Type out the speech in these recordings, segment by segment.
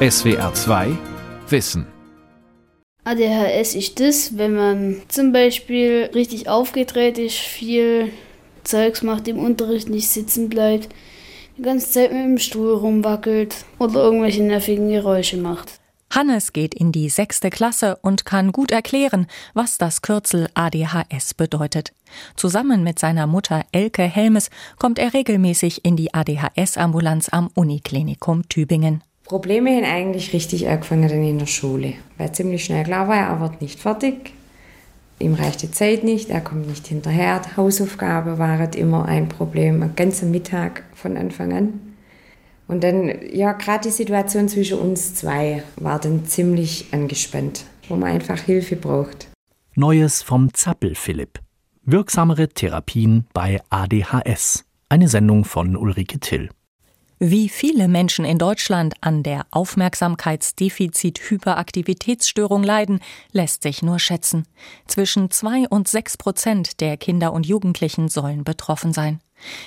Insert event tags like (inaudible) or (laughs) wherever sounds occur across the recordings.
SWR 2 Wissen. ADHS ist das, wenn man zum Beispiel richtig aufgedreht ist, viel Zeugs macht, im Unterricht nicht sitzen bleibt, die ganze Zeit mit dem Stuhl rumwackelt oder irgendwelche nervigen Geräusche macht. Hannes geht in die sechste Klasse und kann gut erklären, was das Kürzel ADHS bedeutet. Zusammen mit seiner Mutter Elke Helmes kommt er regelmäßig in die ADHS-Ambulanz am Uniklinikum Tübingen. Probleme haben eigentlich richtig angefangen in der Schule, weil ziemlich schnell klar war, er wird nicht fertig. Ihm reicht die Zeit nicht, er kommt nicht hinterher. Die Hausaufgaben waren immer ein Problem, den ganzen Mittag von Anfang an. Und dann, ja, gerade die Situation zwischen uns zwei war dann ziemlich angespannt, wo man einfach Hilfe braucht. Neues vom Zappel Philipp. Wirksamere Therapien bei ADHS. Eine Sendung von Ulrike Till. Wie viele Menschen in Deutschland an der Aufmerksamkeitsdefizit-Hyperaktivitätsstörung leiden, lässt sich nur schätzen. Zwischen zwei und sechs Prozent der Kinder und Jugendlichen sollen betroffen sein.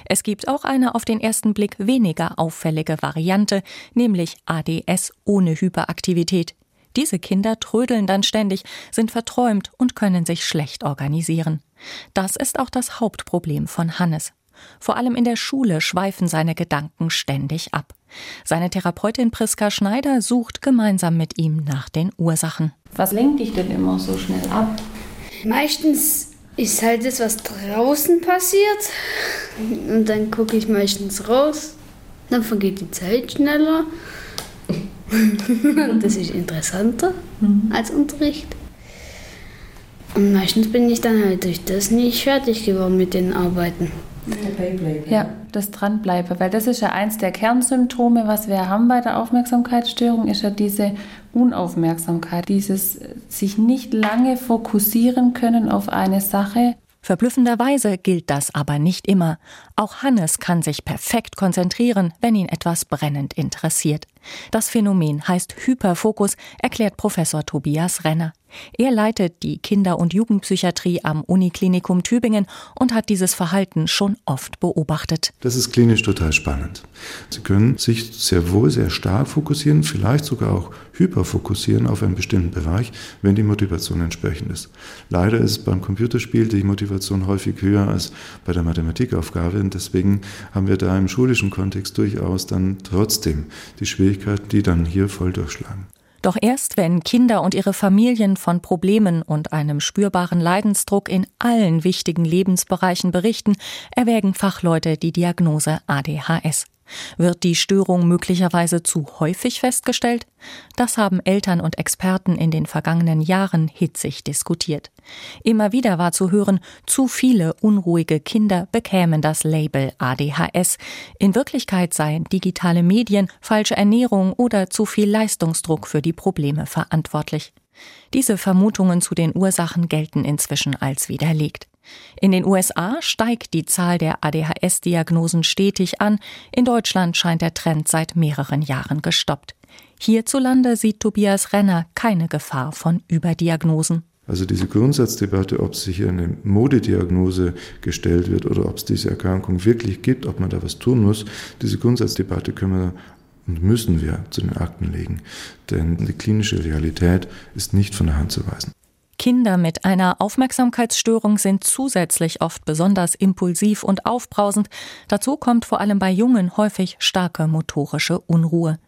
Es gibt auch eine auf den ersten Blick weniger auffällige Variante, nämlich ADS ohne Hyperaktivität. Diese Kinder trödeln dann ständig, sind verträumt und können sich schlecht organisieren. Das ist auch das Hauptproblem von Hannes. Vor allem in der Schule schweifen seine Gedanken ständig ab. Seine Therapeutin Priska Schneider sucht gemeinsam mit ihm nach den Ursachen. Was lenkt dich denn immer so schnell ab? Meistens ist halt das, was draußen passiert. Und dann gucke ich meistens raus. Dann vergeht die Zeit schneller. (laughs) das ist interessanter mhm. als Unterricht. Und meistens bin ich dann halt durch das nicht fertig geworden mit den Arbeiten. Ja, das Dranbleiben, weil das ist ja eins der Kernsymptome, was wir haben bei der Aufmerksamkeitsstörung, ist ja diese Unaufmerksamkeit, dieses sich nicht lange fokussieren können auf eine Sache. Verblüffenderweise gilt das aber nicht immer. Auch Hannes kann sich perfekt konzentrieren, wenn ihn etwas brennend interessiert. Das Phänomen heißt Hyperfokus, erklärt Professor Tobias Renner. Er leitet die Kinder- und Jugendpsychiatrie am Uniklinikum Tübingen und hat dieses Verhalten schon oft beobachtet. Das ist klinisch total spannend. Sie können sich sehr wohl sehr stark fokussieren, vielleicht sogar auch hyperfokussieren auf einen bestimmten Bereich, wenn die Motivation entsprechend ist. Leider ist beim Computerspiel die Motivation häufig höher als bei der Mathematikaufgabe und deswegen haben wir da im schulischen Kontext durchaus dann trotzdem die Schwierigkeiten, die dann hier voll durchschlagen. Doch erst wenn Kinder und ihre Familien von Problemen und einem spürbaren Leidensdruck in allen wichtigen Lebensbereichen berichten, erwägen Fachleute die Diagnose ADHS. Wird die Störung möglicherweise zu häufig festgestellt? Das haben Eltern und Experten in den vergangenen Jahren hitzig diskutiert. Immer wieder war zu hören, zu viele unruhige Kinder bekämen das Label ADHS. In Wirklichkeit seien digitale Medien, falsche Ernährung oder zu viel Leistungsdruck für die Probleme verantwortlich. Diese Vermutungen zu den Ursachen gelten inzwischen als widerlegt. In den USA steigt die Zahl der ADHS-Diagnosen stetig an, in Deutschland scheint der Trend seit mehreren Jahren gestoppt. Hierzulande sieht Tobias Renner keine Gefahr von Überdiagnosen. Also diese Grundsatzdebatte, ob sich hier eine Modediagnose gestellt wird oder ob es diese Erkrankung wirklich gibt, ob man da was tun muss, diese Grundsatzdebatte können wir und müssen wir zu den Akten legen. Denn die klinische Realität ist nicht von der Hand zu weisen. Kinder mit einer Aufmerksamkeitsstörung sind zusätzlich oft besonders impulsiv und aufbrausend. Dazu kommt vor allem bei Jungen häufig starke motorische Unruhe.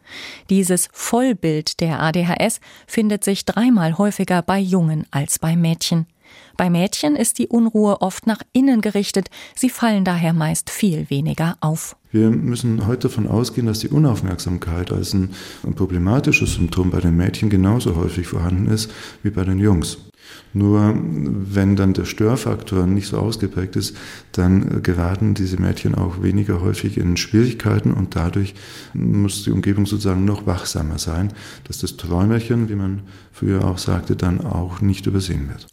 Dieses Vollbild der ADHS findet sich dreimal häufiger bei Jungen als bei Mädchen. Bei Mädchen ist die Unruhe oft nach innen gerichtet, sie fallen daher meist viel weniger auf. Wir müssen heute davon ausgehen, dass die Unaufmerksamkeit als ein problematisches Symptom bei den Mädchen genauso häufig vorhanden ist wie bei den Jungs. Nur wenn dann der Störfaktor nicht so ausgeprägt ist, dann geraten diese Mädchen auch weniger häufig in Schwierigkeiten und dadurch muss die Umgebung sozusagen noch wachsamer sein, dass das Träumerchen, wie man früher auch sagte, dann auch nicht übersehen wird.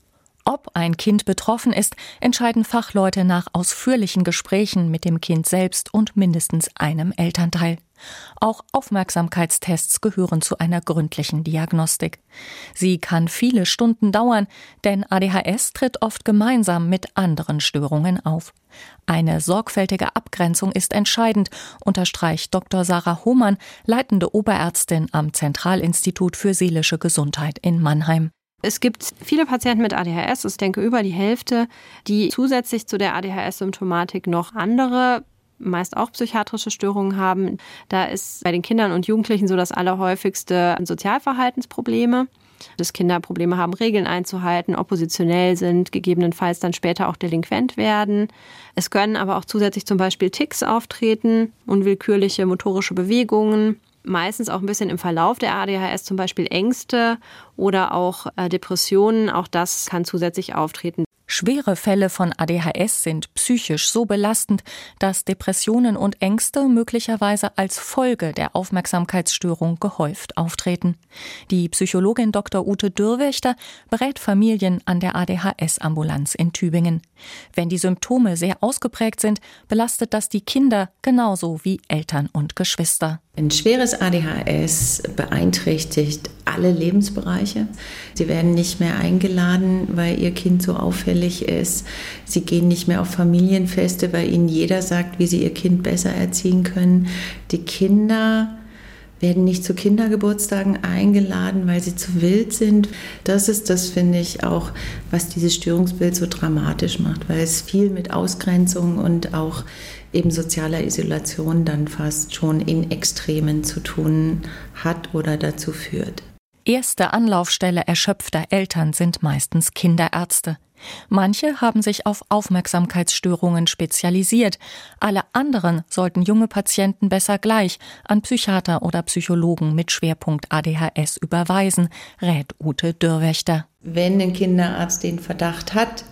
Ob ein Kind betroffen ist, entscheiden Fachleute nach ausführlichen Gesprächen mit dem Kind selbst und mindestens einem Elternteil. Auch Aufmerksamkeitstests gehören zu einer gründlichen Diagnostik. Sie kann viele Stunden dauern, denn ADHS tritt oft gemeinsam mit anderen Störungen auf. Eine sorgfältige Abgrenzung ist entscheidend, unterstreicht Dr. Sarah Hohmann, leitende Oberärztin am Zentralinstitut für seelische Gesundheit in Mannheim. Es gibt viele Patienten mit ADHS, ich denke über die Hälfte, die zusätzlich zu der ADHS-Symptomatik noch andere meist auch psychiatrische Störungen haben. Da ist bei den Kindern und Jugendlichen so das allerhäufigste Sozialverhaltensprobleme dass Kinder Probleme haben, Regeln einzuhalten, oppositionell sind, gegebenenfalls dann später auch delinquent werden. Es können aber auch zusätzlich zum Beispiel Ticks auftreten, unwillkürliche motorische Bewegungen, meistens auch ein bisschen im Verlauf der ADHS, zum Beispiel Ängste oder auch äh, Depressionen. Auch das kann zusätzlich auftreten. Schwere Fälle von ADHS sind psychisch so belastend, dass Depressionen und Ängste möglicherweise als Folge der Aufmerksamkeitsstörung gehäuft auftreten. Die Psychologin Dr. Ute Dürrwächter berät Familien an der ADHS-Ambulanz in Tübingen. Wenn die Symptome sehr ausgeprägt sind, belastet das die Kinder genauso wie Eltern und Geschwister. Ein schweres ADHS beeinträchtigt alle Lebensbereiche. Sie werden nicht mehr eingeladen, weil ihr Kind so auffällig ist. Sie gehen nicht mehr auf Familienfeste, weil ihnen jeder sagt, wie sie ihr Kind besser erziehen können. Die Kinder werden nicht zu Kindergeburtstagen eingeladen, weil sie zu wild sind. Das ist das, finde ich, auch, was dieses Störungsbild so dramatisch macht, weil es viel mit Ausgrenzung und auch eben sozialer Isolation dann fast schon in Extremen zu tun hat oder dazu führt. Erste Anlaufstelle erschöpfter Eltern sind meistens Kinderärzte. Manche haben sich auf Aufmerksamkeitsstörungen spezialisiert. Alle anderen sollten junge Patienten besser gleich an Psychiater oder Psychologen mit Schwerpunkt ADHS überweisen, rät Ute Dürrwächter. Wenn ein Kinderarzt den Verdacht hat,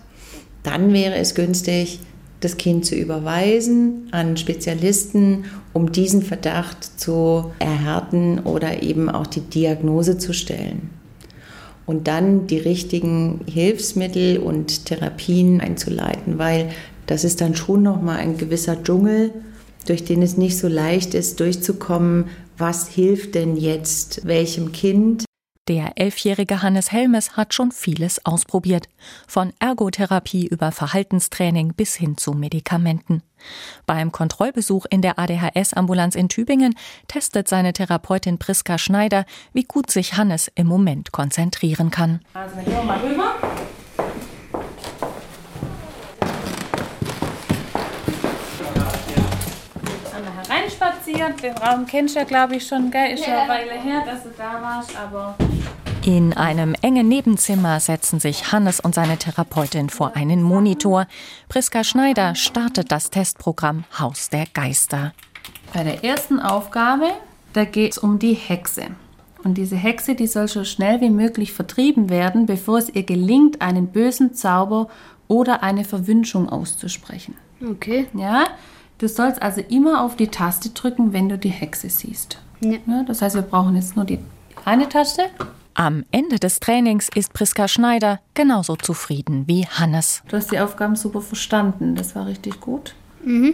dann wäre es günstig, das Kind zu überweisen an Spezialisten, um diesen Verdacht zu erhärten oder eben auch die Diagnose zu stellen. Und dann die richtigen Hilfsmittel und Therapien einzuleiten, weil das ist dann schon nochmal ein gewisser Dschungel, durch den es nicht so leicht ist, durchzukommen, was hilft denn jetzt welchem Kind. Der elfjährige Hannes Helmes hat schon vieles ausprobiert. Von Ergotherapie über Verhaltenstraining bis hin zu Medikamenten. Beim Kontrollbesuch in der ADHS-Ambulanz in Tübingen testet seine Therapeutin Priska Schneider, wie gut sich Hannes im Moment konzentrieren kann. Also, gehen wir mal rüber. reinspaziert. Den Raum kennst du ja, glaube ich, schon, gell? Ist ja eine Weile her, dass du da warst, aber in einem engen Nebenzimmer setzen sich Hannes und seine Therapeutin vor einen Monitor. Priska Schneider startet das Testprogramm Haus der Geister. Bei der ersten Aufgabe, da geht es um die Hexe. Und diese Hexe, die soll so schnell wie möglich vertrieben werden, bevor es ihr gelingt, einen bösen Zauber oder eine Verwünschung auszusprechen. Okay. Ja, du sollst also immer auf die Taste drücken, wenn du die Hexe siehst. Ja. ja das heißt, wir brauchen jetzt nur die eine Taste am Ende des Trainings ist Priska Schneider genauso zufrieden wie Hannes. Du hast die Aufgaben super verstanden. Das war richtig gut. Mhm.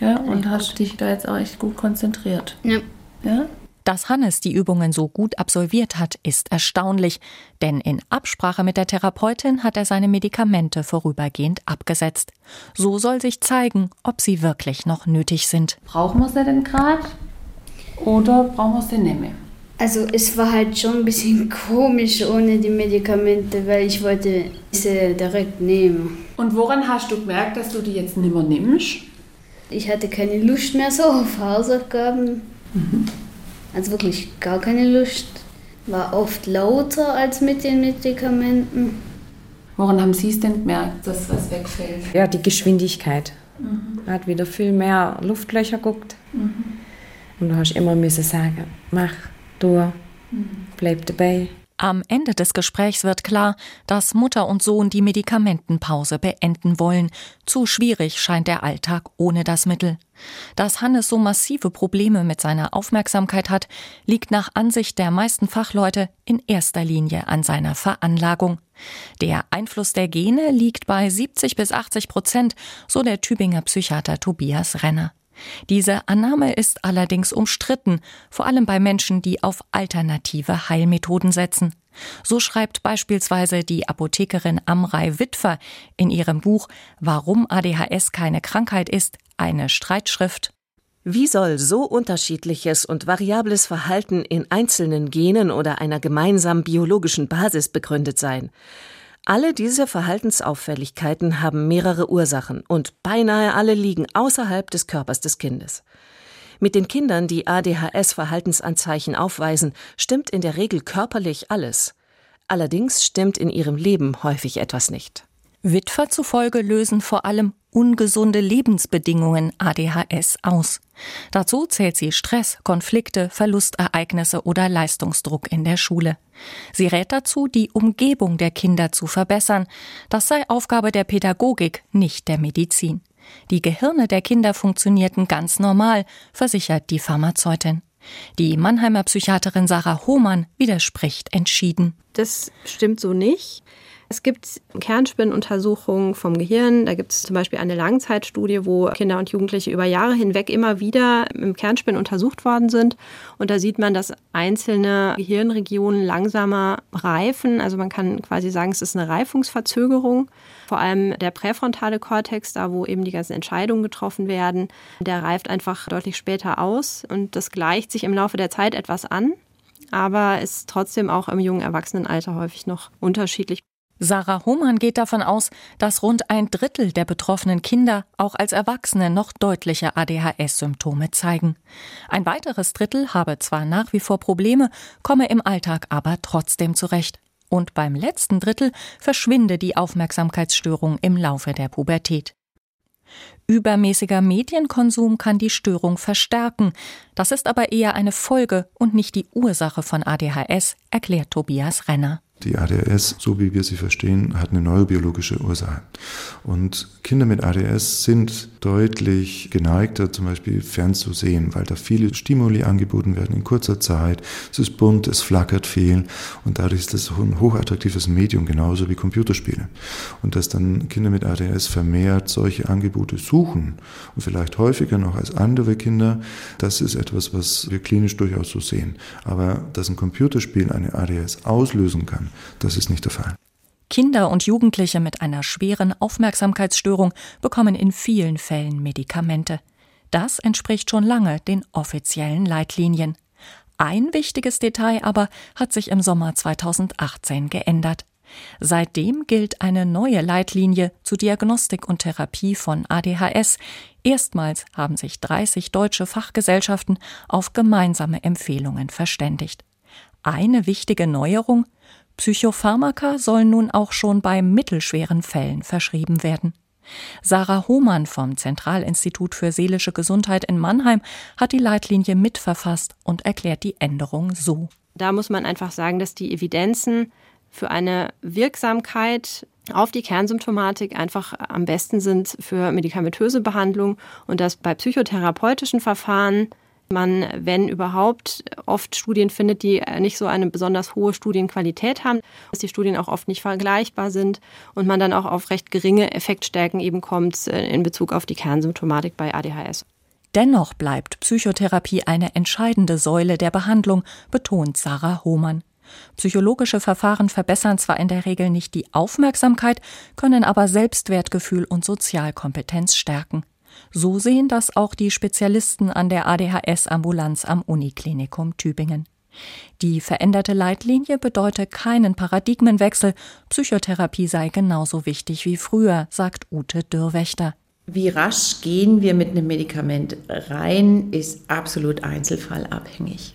Ja, und ja, hast gut. dich da jetzt auch echt gut konzentriert. Ja. ja. Dass Hannes die Übungen so gut absolviert hat, ist erstaunlich, denn in Absprache mit der Therapeutin hat er seine Medikamente vorübergehend abgesetzt. So soll sich zeigen, ob sie wirklich noch nötig sind. Brauchen wir sie denn gerade oder brauchen wir sie nicht mehr? Also es war halt schon ein bisschen (laughs) komisch ohne die Medikamente, weil ich wollte sie direkt nehmen. Und woran hast du gemerkt, dass du die jetzt nicht mehr nimmst? Ich hatte keine Lust mehr so auf Hausaufgaben. Mhm. Also wirklich gar keine Lust. War oft lauter als mit den Medikamenten. Woran haben Sie es denn gemerkt, dass was wegfällt? Ja, die Geschwindigkeit. Mhm. Man hat wieder viel mehr Luftlöcher geguckt. Mhm. Und du hast immer müssen sagen, mach, du, bleib dabei. Am Ende des Gesprächs wird klar, dass Mutter und Sohn die Medikamentenpause beenden wollen. Zu schwierig scheint der Alltag ohne das Mittel. Dass Hannes so massive Probleme mit seiner Aufmerksamkeit hat, liegt nach Ansicht der meisten Fachleute in erster Linie an seiner Veranlagung. Der Einfluss der Gene liegt bei 70 bis 80 Prozent, so der Tübinger Psychiater Tobias Renner. Diese Annahme ist allerdings umstritten, vor allem bei Menschen, die auf alternative Heilmethoden setzen. So schreibt beispielsweise die Apothekerin Amrei Witwer in ihrem Buch Warum ADHS keine Krankheit ist, eine Streitschrift. Wie soll so unterschiedliches und variables Verhalten in einzelnen Genen oder einer gemeinsamen biologischen Basis begründet sein? Alle diese Verhaltensauffälligkeiten haben mehrere Ursachen und beinahe alle liegen außerhalb des Körpers des Kindes. Mit den Kindern, die ADHS-Verhaltensanzeichen aufweisen, stimmt in der Regel körperlich alles. Allerdings stimmt in ihrem Leben häufig etwas nicht. Witwer zufolge lösen vor allem ungesunde Lebensbedingungen ADHS aus. Dazu zählt sie Stress, Konflikte, Verlustereignisse oder Leistungsdruck in der Schule. Sie rät dazu, die Umgebung der Kinder zu verbessern. Das sei Aufgabe der Pädagogik, nicht der Medizin. Die Gehirne der Kinder funktionierten ganz normal, versichert die Pharmazeutin. Die Mannheimer Psychiaterin Sarah Hohmann widerspricht entschieden. Das stimmt so nicht. Es gibt Kernspinnuntersuchungen vom Gehirn. Da gibt es zum Beispiel eine Langzeitstudie, wo Kinder und Jugendliche über Jahre hinweg immer wieder im Kernspinn untersucht worden sind. Und da sieht man, dass einzelne Gehirnregionen langsamer reifen. Also man kann quasi sagen, es ist eine Reifungsverzögerung. Vor allem der präfrontale Kortex, da wo eben die ganzen Entscheidungen getroffen werden, der reift einfach deutlich später aus. Und das gleicht sich im Laufe der Zeit etwas an aber ist trotzdem auch im jungen Erwachsenenalter häufig noch unterschiedlich. Sarah Hohmann geht davon aus, dass rund ein Drittel der betroffenen Kinder auch als Erwachsene noch deutliche ADHS-Symptome zeigen. Ein weiteres Drittel habe zwar nach wie vor Probleme, komme im Alltag aber trotzdem zurecht. Und beim letzten Drittel verschwinde die Aufmerksamkeitsstörung im Laufe der Pubertät. Übermäßiger Medienkonsum kann die Störung verstärken. Das ist aber eher eine Folge und nicht die Ursache von ADHS, erklärt Tobias Renner. Die ADHS, so wie wir sie verstehen, hat eine neurobiologische Ursache. Und Kinder mit ADS sind deutlich geneigter, zum Beispiel fernzusehen, weil da viele Stimuli angeboten werden in kurzer Zeit. Es ist bunt, es flackert viel und dadurch ist das ein hochattraktives Medium, genauso wie Computerspiele. Und dass dann Kinder mit ADS vermehrt solche Angebote suchen und vielleicht häufiger noch als andere Kinder, das ist etwas, was wir klinisch durchaus so sehen. Aber dass ein Computerspiel eine ADS auslösen kann, das ist nicht der Fall. Kinder und Jugendliche mit einer schweren Aufmerksamkeitsstörung bekommen in vielen Fällen Medikamente. Das entspricht schon lange den offiziellen Leitlinien. Ein wichtiges Detail aber hat sich im Sommer 2018 geändert. Seitdem gilt eine neue Leitlinie zur Diagnostik und Therapie von ADHS. Erstmals haben sich 30 deutsche Fachgesellschaften auf gemeinsame Empfehlungen verständigt. Eine wichtige Neuerung Psychopharmaka sollen nun auch schon bei mittelschweren Fällen verschrieben werden. Sarah Hohmann vom Zentralinstitut für seelische Gesundheit in Mannheim hat die Leitlinie mitverfasst und erklärt die Änderung so. Da muss man einfach sagen, dass die Evidenzen für eine Wirksamkeit auf die Kernsymptomatik einfach am besten sind für medikamentöse Behandlung und dass bei psychotherapeutischen Verfahren man, wenn überhaupt, oft Studien findet, die nicht so eine besonders hohe Studienqualität haben, dass die Studien auch oft nicht vergleichbar sind und man dann auch auf recht geringe Effektstärken eben kommt äh, in Bezug auf die Kernsymptomatik bei ADHS. Dennoch bleibt Psychotherapie eine entscheidende Säule der Behandlung, betont Sarah Hohmann. Psychologische Verfahren verbessern zwar in der Regel nicht die Aufmerksamkeit, können aber Selbstwertgefühl und Sozialkompetenz stärken. So sehen das auch die Spezialisten an der ADHS-Ambulanz am Uniklinikum Tübingen. Die veränderte Leitlinie bedeutet keinen Paradigmenwechsel. Psychotherapie sei genauso wichtig wie früher, sagt Ute Dürrwächter. Wie rasch gehen wir mit einem Medikament rein, ist absolut einzelfallabhängig.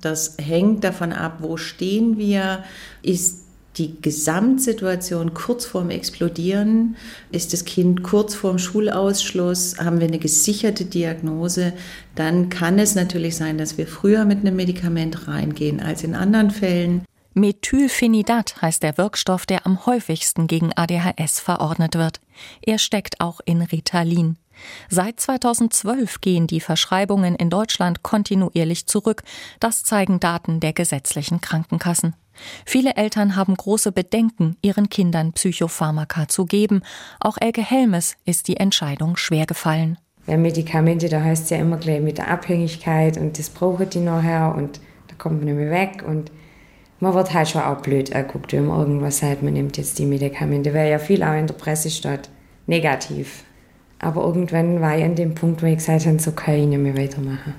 Das hängt davon ab, wo stehen wir, ist die Gesamtsituation kurz vorm Explodieren? Ist das Kind kurz vorm Schulausschluss? Haben wir eine gesicherte Diagnose? Dann kann es natürlich sein, dass wir früher mit einem Medikament reingehen als in anderen Fällen. Methylphenidat heißt der Wirkstoff, der am häufigsten gegen ADHS verordnet wird. Er steckt auch in Ritalin. Seit 2012 gehen die Verschreibungen in Deutschland kontinuierlich zurück. Das zeigen Daten der gesetzlichen Krankenkassen. Viele Eltern haben große Bedenken, ihren Kindern Psychopharmaka zu geben. Auch Elke Helmes ist die Entscheidung schwer gefallen. Bei Medikamente, da heißt es ja immer gleich mit der Abhängigkeit und das brauchen die nachher und da kommt man nicht mehr weg und man wird halt schon auch blöd anguckt, wenn man irgendwas sagt, man nimmt jetzt die Medikamente, weil ja viel auch in der Presse steht, negativ. Aber irgendwann war ich an dem Punkt, wo ich gesagt habe, so kann ich nicht mehr weitermachen.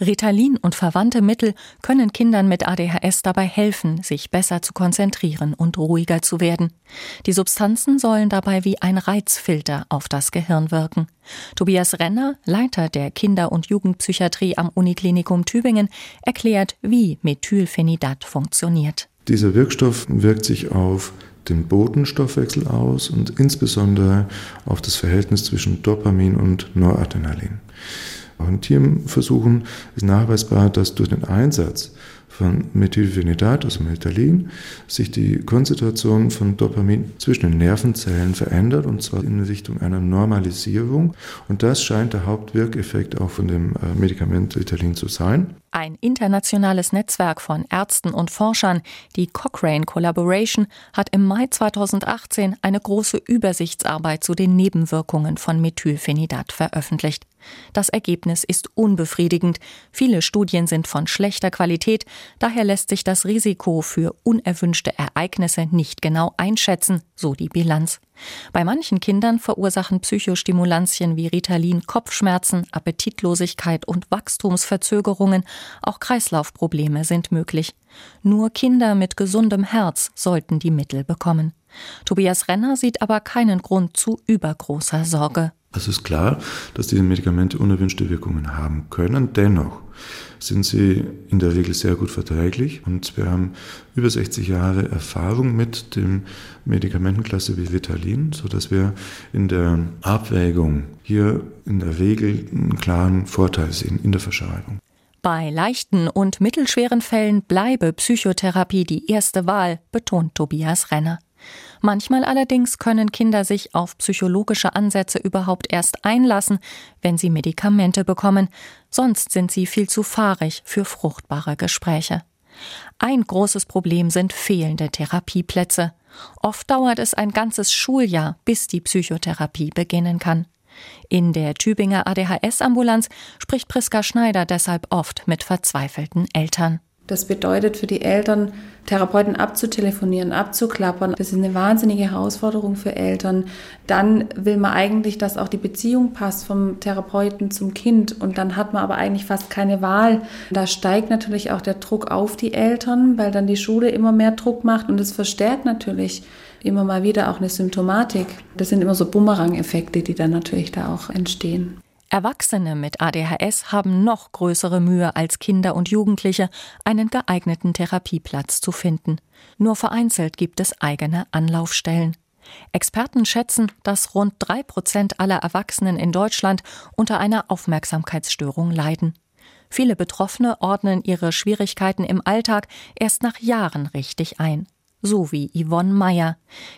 Ritalin und verwandte Mittel können Kindern mit ADHS dabei helfen, sich besser zu konzentrieren und ruhiger zu werden. Die Substanzen sollen dabei wie ein Reizfilter auf das Gehirn wirken. Tobias Renner, Leiter der Kinder- und Jugendpsychiatrie am Uniklinikum Tübingen, erklärt, wie Methylphenidat funktioniert. Dieser Wirkstoff wirkt sich auf den Botenstoffwechsel aus und insbesondere auf das Verhältnis zwischen Dopamin und Noradrenalin. Auch in Tierversuchen ist nachweisbar, dass durch den Einsatz von Methylphenidat, also Meltalin, sich die Konzentration von Dopamin zwischen den Nervenzellen verändert und zwar in Richtung einer Normalisierung. Und das scheint der Hauptwirkeffekt auch von dem äh, Medikament Ritalin zu sein. Ein internationales Netzwerk von Ärzten und Forschern, die Cochrane Collaboration, hat im Mai 2018 eine große Übersichtsarbeit zu den Nebenwirkungen von Methylphenidat veröffentlicht. Das Ergebnis ist unbefriedigend. Viele Studien sind von schlechter Qualität, daher lässt sich das Risiko für unerwünschte Ereignisse nicht genau einschätzen, so die Bilanz. Bei manchen Kindern verursachen Psychostimulantien wie Ritalin Kopfschmerzen, Appetitlosigkeit und Wachstumsverzögerungen, auch Kreislaufprobleme sind möglich. Nur Kinder mit gesundem Herz sollten die Mittel bekommen. Tobias Renner sieht aber keinen Grund zu übergroßer Sorge. Es ist klar, dass diese Medikamente unerwünschte Wirkungen haben können. Dennoch sind sie in der Regel sehr gut verträglich und wir haben über 60 Jahre Erfahrung mit dem Medikamentenklasse wie Ritalin, sodass wir in der Abwägung hier in der Regel einen klaren Vorteil sehen in der Verschreibung. Bei leichten und mittelschweren Fällen bleibe Psychotherapie die erste Wahl, betont Tobias Renner. Manchmal allerdings können Kinder sich auf psychologische Ansätze überhaupt erst einlassen, wenn sie Medikamente bekommen, sonst sind sie viel zu fahrig für fruchtbare Gespräche. Ein großes Problem sind fehlende Therapieplätze. Oft dauert es ein ganzes Schuljahr, bis die Psychotherapie beginnen kann. In der Tübinger ADHS-Ambulanz spricht Priska Schneider deshalb oft mit verzweifelten Eltern. Das bedeutet für die Eltern, Therapeuten abzutelefonieren, abzuklappern. Das ist eine wahnsinnige Herausforderung für Eltern. Dann will man eigentlich, dass auch die Beziehung passt vom Therapeuten zum Kind. Und dann hat man aber eigentlich fast keine Wahl. Da steigt natürlich auch der Druck auf die Eltern, weil dann die Schule immer mehr Druck macht. Und es verstärkt natürlich immer mal wieder auch eine Symptomatik. Das sind immer so Bumerang-Effekte, die dann natürlich da auch entstehen. Erwachsene mit ADHS haben noch größere Mühe als Kinder und Jugendliche, einen geeigneten Therapieplatz zu finden. Nur vereinzelt gibt es eigene Anlaufstellen. Experten schätzen, dass rund drei Prozent aller Erwachsenen in Deutschland unter einer Aufmerksamkeitsstörung leiden. Viele Betroffene ordnen ihre Schwierigkeiten im Alltag erst nach Jahren richtig ein. So wie Yvonne Meyer.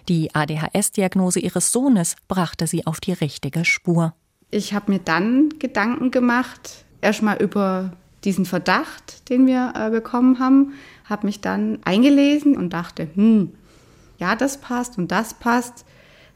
Die ADHS-Diagnose ihres Sohnes brachte sie auf die richtige Spur. Ich habe mir dann Gedanken gemacht, erstmal über diesen Verdacht, den wir äh, bekommen haben, habe mich dann eingelesen und dachte, hm, ja, das passt und das passt.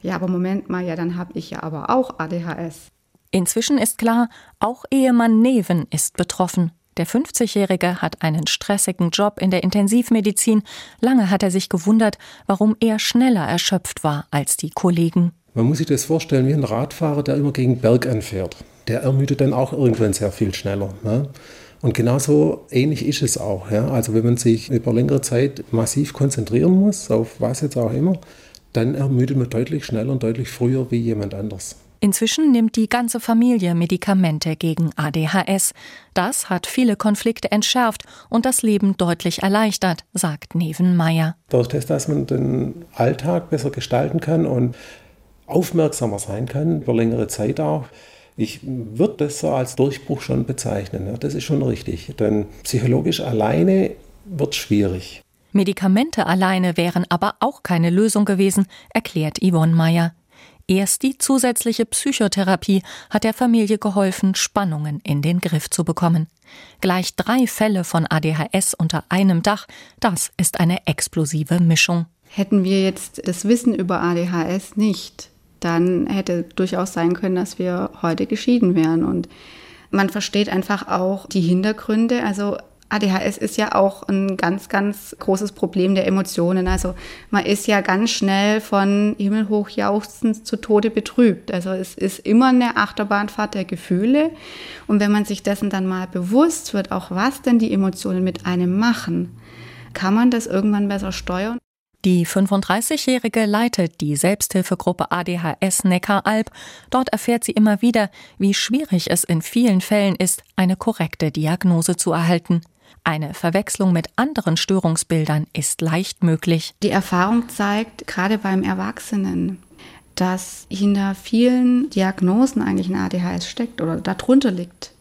Ja, aber Moment mal, ja, dann habe ich ja aber auch ADHS. Inzwischen ist klar, auch Ehemann Neven ist betroffen. Der 50-Jährige hat einen stressigen Job in der Intensivmedizin. Lange hat er sich gewundert, warum er schneller erschöpft war als die Kollegen. Man muss sich das vorstellen wie ein Radfahrer, der immer gegen Berg anfährt. Der ermüdet dann auch irgendwann sehr viel schneller. Ne? Und genauso ähnlich ist es auch. Ja? Also wenn man sich über längere Zeit massiv konzentrieren muss, auf was jetzt auch immer, dann ermüdet man deutlich schneller und deutlich früher wie jemand anders. Inzwischen nimmt die ganze Familie Medikamente gegen ADHS. Das hat viele Konflikte entschärft und das Leben deutlich erleichtert, sagt Neven Meyer. Durch das, dass man den Alltag besser gestalten kann und aufmerksamer sein kann, über längere Zeit auch. Ich würde das so als Durchbruch schon bezeichnen. Das ist schon richtig, denn psychologisch alleine wird schwierig. Medikamente alleine wären aber auch keine Lösung gewesen, erklärt Yvonne Meyer. Erst die zusätzliche Psychotherapie hat der Familie geholfen, Spannungen in den Griff zu bekommen. Gleich drei Fälle von ADHS unter einem Dach, das ist eine explosive Mischung. Hätten wir jetzt das Wissen über ADHS nicht, dann hätte durchaus sein können, dass wir heute geschieden wären. Und man versteht einfach auch die Hintergründe. Also ADHS ist ja auch ein ganz, ganz großes Problem der Emotionen. Also man ist ja ganz schnell von himmelhoch jauchzend zu Tode betrübt. Also es ist immer eine Achterbahnfahrt der Gefühle. Und wenn man sich dessen dann mal bewusst wird, auch was denn die Emotionen mit einem machen, kann man das irgendwann besser steuern. Die 35-Jährige leitet die Selbsthilfegruppe ADHS Neckaralb. Dort erfährt sie immer wieder, wie schwierig es in vielen Fällen ist, eine korrekte Diagnose zu erhalten. Eine Verwechslung mit anderen Störungsbildern ist leicht möglich. Die Erfahrung zeigt, gerade beim Erwachsenen, dass hinter vielen Diagnosen eigentlich ein ADHS steckt oder darunter liegt.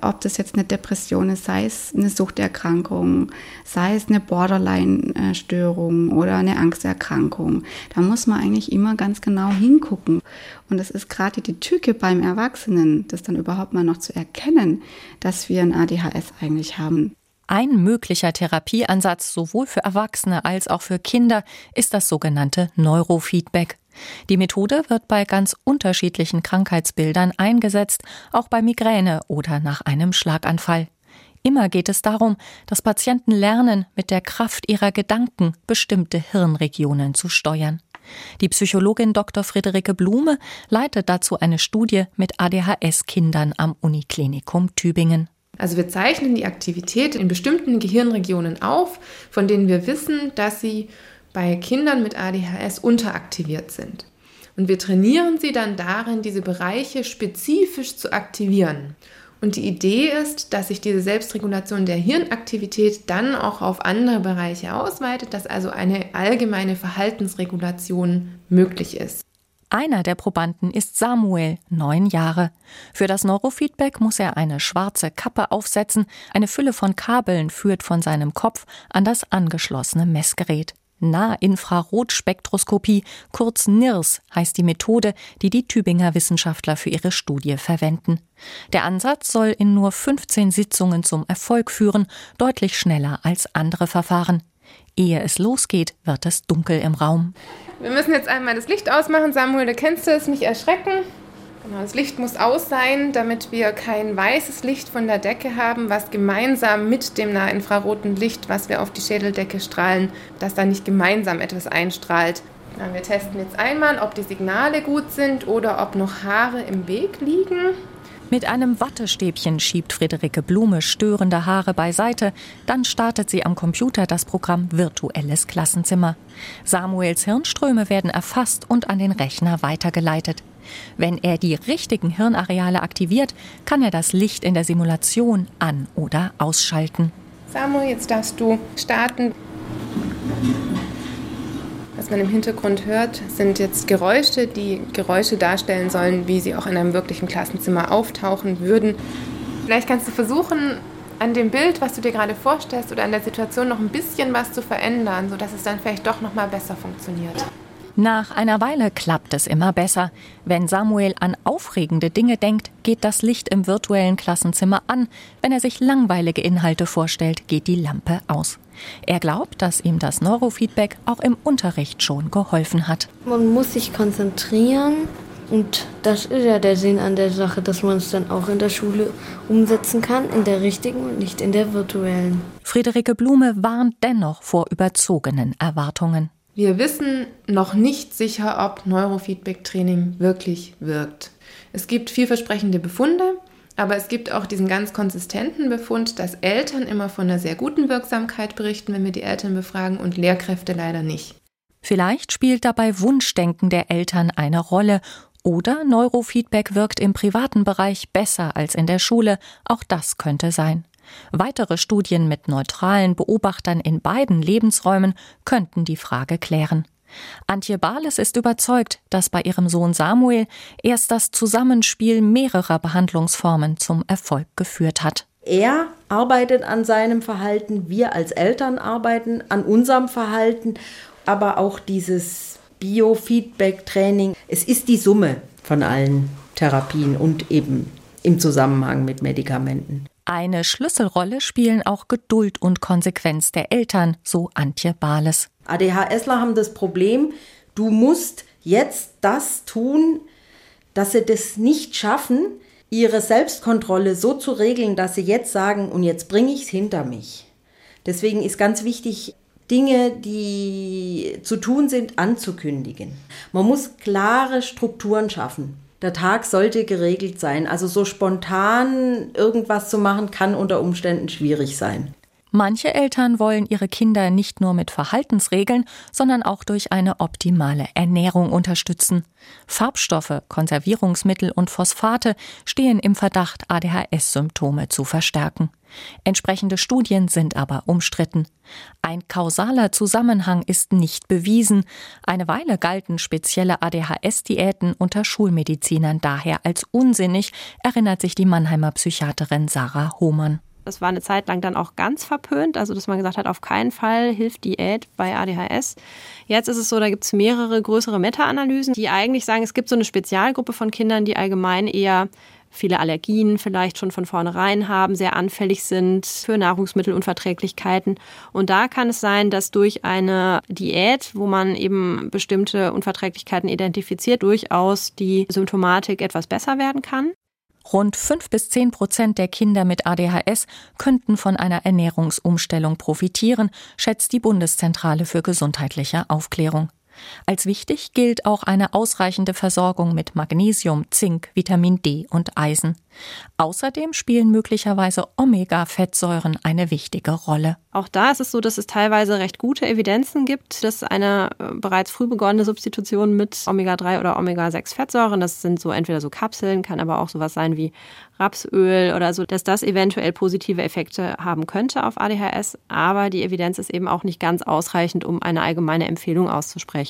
Ob das jetzt eine Depression ist, sei es eine Suchterkrankung, sei es eine Borderline-Störung oder eine Angsterkrankung. Da muss man eigentlich immer ganz genau hingucken. Und es ist gerade die Tücke beim Erwachsenen, das dann überhaupt mal noch zu erkennen, dass wir ein ADHS eigentlich haben. Ein möglicher Therapieansatz sowohl für Erwachsene als auch für Kinder ist das sogenannte Neurofeedback. Die Methode wird bei ganz unterschiedlichen Krankheitsbildern eingesetzt, auch bei Migräne oder nach einem Schlaganfall. Immer geht es darum, dass Patienten lernen, mit der Kraft ihrer Gedanken bestimmte Hirnregionen zu steuern. Die Psychologin Dr. Friederike Blume leitet dazu eine Studie mit ADHS-Kindern am Uniklinikum Tübingen. Also wir zeichnen die Aktivität in bestimmten Gehirnregionen auf, von denen wir wissen, dass sie bei Kindern mit ADHS unteraktiviert sind. Und wir trainieren sie dann darin, diese Bereiche spezifisch zu aktivieren. Und die Idee ist, dass sich diese Selbstregulation der Hirnaktivität dann auch auf andere Bereiche ausweitet, dass also eine allgemeine Verhaltensregulation möglich ist. Einer der Probanden ist Samuel, neun Jahre. Für das Neurofeedback muss er eine schwarze Kappe aufsetzen. Eine Fülle von Kabeln führt von seinem Kopf an das angeschlossene Messgerät. Nahinfrarotspektroskopie, kurz NIRS, heißt die Methode, die die Tübinger Wissenschaftler für ihre Studie verwenden. Der Ansatz soll in nur 15 Sitzungen zum Erfolg führen, deutlich schneller als andere Verfahren. Ehe es losgeht, wird es dunkel im Raum. Wir müssen jetzt einmal das Licht ausmachen. Samuel, du kennst es, nicht erschrecken. Genau, das Licht muss aus sein, damit wir kein weißes Licht von der Decke haben, was gemeinsam mit dem nahinfraroten Licht, was wir auf die Schädeldecke strahlen, dass da nicht gemeinsam etwas einstrahlt. Wir testen jetzt einmal, ob die Signale gut sind oder ob noch Haare im Weg liegen. Mit einem Wattestäbchen schiebt Friederike Blume störende Haare beiseite, dann startet sie am Computer das Programm Virtuelles Klassenzimmer. Samuels Hirnströme werden erfasst und an den Rechner weitergeleitet. Wenn er die richtigen Hirnareale aktiviert, kann er das Licht in der Simulation an- oder ausschalten. Samuel, jetzt darfst du starten. Was man im Hintergrund hört, sind jetzt Geräusche, die Geräusche darstellen sollen, wie sie auch in einem wirklichen Klassenzimmer auftauchen würden. Vielleicht kannst du versuchen, an dem Bild, was du dir gerade vorstellst oder an der Situation noch ein bisschen was zu verändern, sodass es dann vielleicht doch noch mal besser funktioniert. Nach einer Weile klappt es immer besser. Wenn Samuel an aufregende Dinge denkt, geht das Licht im virtuellen Klassenzimmer an. Wenn er sich langweilige Inhalte vorstellt, geht die Lampe aus. Er glaubt, dass ihm das Neurofeedback auch im Unterricht schon geholfen hat. Man muss sich konzentrieren und das ist ja der Sinn an der Sache, dass man es dann auch in der Schule umsetzen kann, in der richtigen und nicht in der virtuellen. Friederike Blume warnt dennoch vor überzogenen Erwartungen. Wir wissen noch nicht sicher, ob Neurofeedback-Training wirklich wirkt. Es gibt vielversprechende Befunde, aber es gibt auch diesen ganz konsistenten Befund, dass Eltern immer von einer sehr guten Wirksamkeit berichten, wenn wir die Eltern befragen und Lehrkräfte leider nicht. Vielleicht spielt dabei Wunschdenken der Eltern eine Rolle oder Neurofeedback wirkt im privaten Bereich besser als in der Schule, auch das könnte sein. Weitere Studien mit neutralen Beobachtern in beiden Lebensräumen könnten die Frage klären. Antje Barles ist überzeugt, dass bei ihrem Sohn Samuel erst das Zusammenspiel mehrerer Behandlungsformen zum Erfolg geführt hat. Er arbeitet an seinem Verhalten, wir als Eltern arbeiten an unserem Verhalten, aber auch dieses Biofeedback-Training, es ist die Summe von allen Therapien und eben im Zusammenhang mit Medikamenten. Eine Schlüsselrolle spielen auch Geduld und Konsequenz der Eltern, so Antje Bahles. ADHSler haben das Problem, du musst jetzt das tun, dass sie das nicht schaffen, ihre Selbstkontrolle so zu regeln, dass sie jetzt sagen, und jetzt bringe ich es hinter mich. Deswegen ist ganz wichtig, Dinge, die zu tun sind, anzukündigen. Man muss klare Strukturen schaffen. Der Tag sollte geregelt sein. Also so spontan irgendwas zu machen, kann unter Umständen schwierig sein. Manche Eltern wollen ihre Kinder nicht nur mit Verhaltensregeln, sondern auch durch eine optimale Ernährung unterstützen. Farbstoffe, Konservierungsmittel und Phosphate stehen im Verdacht, ADHS-Symptome zu verstärken. Entsprechende Studien sind aber umstritten. Ein kausaler Zusammenhang ist nicht bewiesen. Eine Weile galten spezielle ADHS-Diäten unter Schulmedizinern daher als unsinnig, erinnert sich die Mannheimer Psychiaterin Sarah Hohmann. Das war eine Zeit lang dann auch ganz verpönt, also dass man gesagt hat, auf keinen Fall hilft Diät bei ADHS. Jetzt ist es so, da gibt es mehrere größere Meta-Analysen, die eigentlich sagen, es gibt so eine Spezialgruppe von Kindern, die allgemein eher viele Allergien vielleicht schon von vornherein haben, sehr anfällig sind für Nahrungsmittelunverträglichkeiten. Und da kann es sein, dass durch eine Diät, wo man eben bestimmte Unverträglichkeiten identifiziert, durchaus die Symptomatik etwas besser werden kann. Rund fünf bis zehn Prozent der Kinder mit ADHS könnten von einer Ernährungsumstellung profitieren, schätzt die Bundeszentrale für gesundheitliche Aufklärung. Als wichtig gilt auch eine ausreichende Versorgung mit Magnesium, Zink, Vitamin D und Eisen. Außerdem spielen möglicherweise Omega-Fettsäuren eine wichtige Rolle. Auch da ist es so, dass es teilweise recht gute Evidenzen gibt, dass eine äh, bereits früh begonnene Substitution mit Omega-3 oder Omega-6-Fettsäuren, das sind so entweder so Kapseln, kann aber auch sowas sein wie Rapsöl oder so, dass das eventuell positive Effekte haben könnte auf ADHS. Aber die Evidenz ist eben auch nicht ganz ausreichend, um eine allgemeine Empfehlung auszusprechen.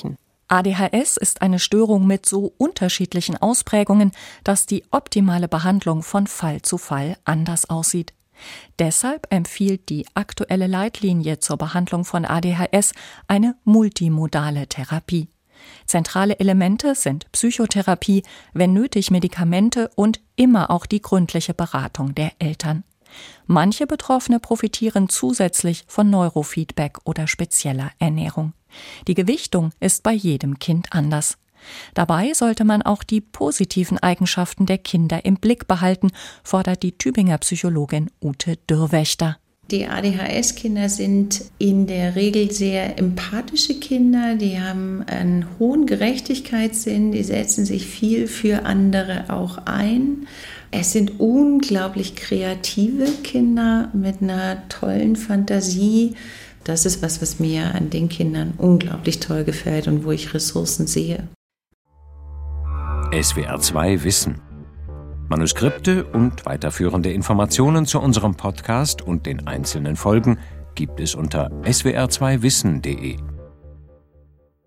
ADHS ist eine Störung mit so unterschiedlichen Ausprägungen, dass die optimale Behandlung von Fall zu Fall anders aussieht. Deshalb empfiehlt die aktuelle Leitlinie zur Behandlung von ADHS eine multimodale Therapie. Zentrale Elemente sind Psychotherapie, wenn nötig Medikamente und immer auch die gründliche Beratung der Eltern. Manche Betroffene profitieren zusätzlich von Neurofeedback oder spezieller Ernährung. Die Gewichtung ist bei jedem Kind anders. Dabei sollte man auch die positiven Eigenschaften der Kinder im Blick behalten, fordert die Tübinger Psychologin Ute Dürrwächter. Die ADHS-Kinder sind in der Regel sehr empathische Kinder, die haben einen hohen Gerechtigkeitssinn, die setzen sich viel für andere auch ein. Es sind unglaublich kreative Kinder mit einer tollen Fantasie. Das ist was, was mir an den Kindern unglaublich toll gefällt und wo ich Ressourcen sehe. SWR 2 Wissen. Manuskripte und weiterführende Informationen zu unserem Podcast und den einzelnen Folgen gibt es unter swr2wissen.de.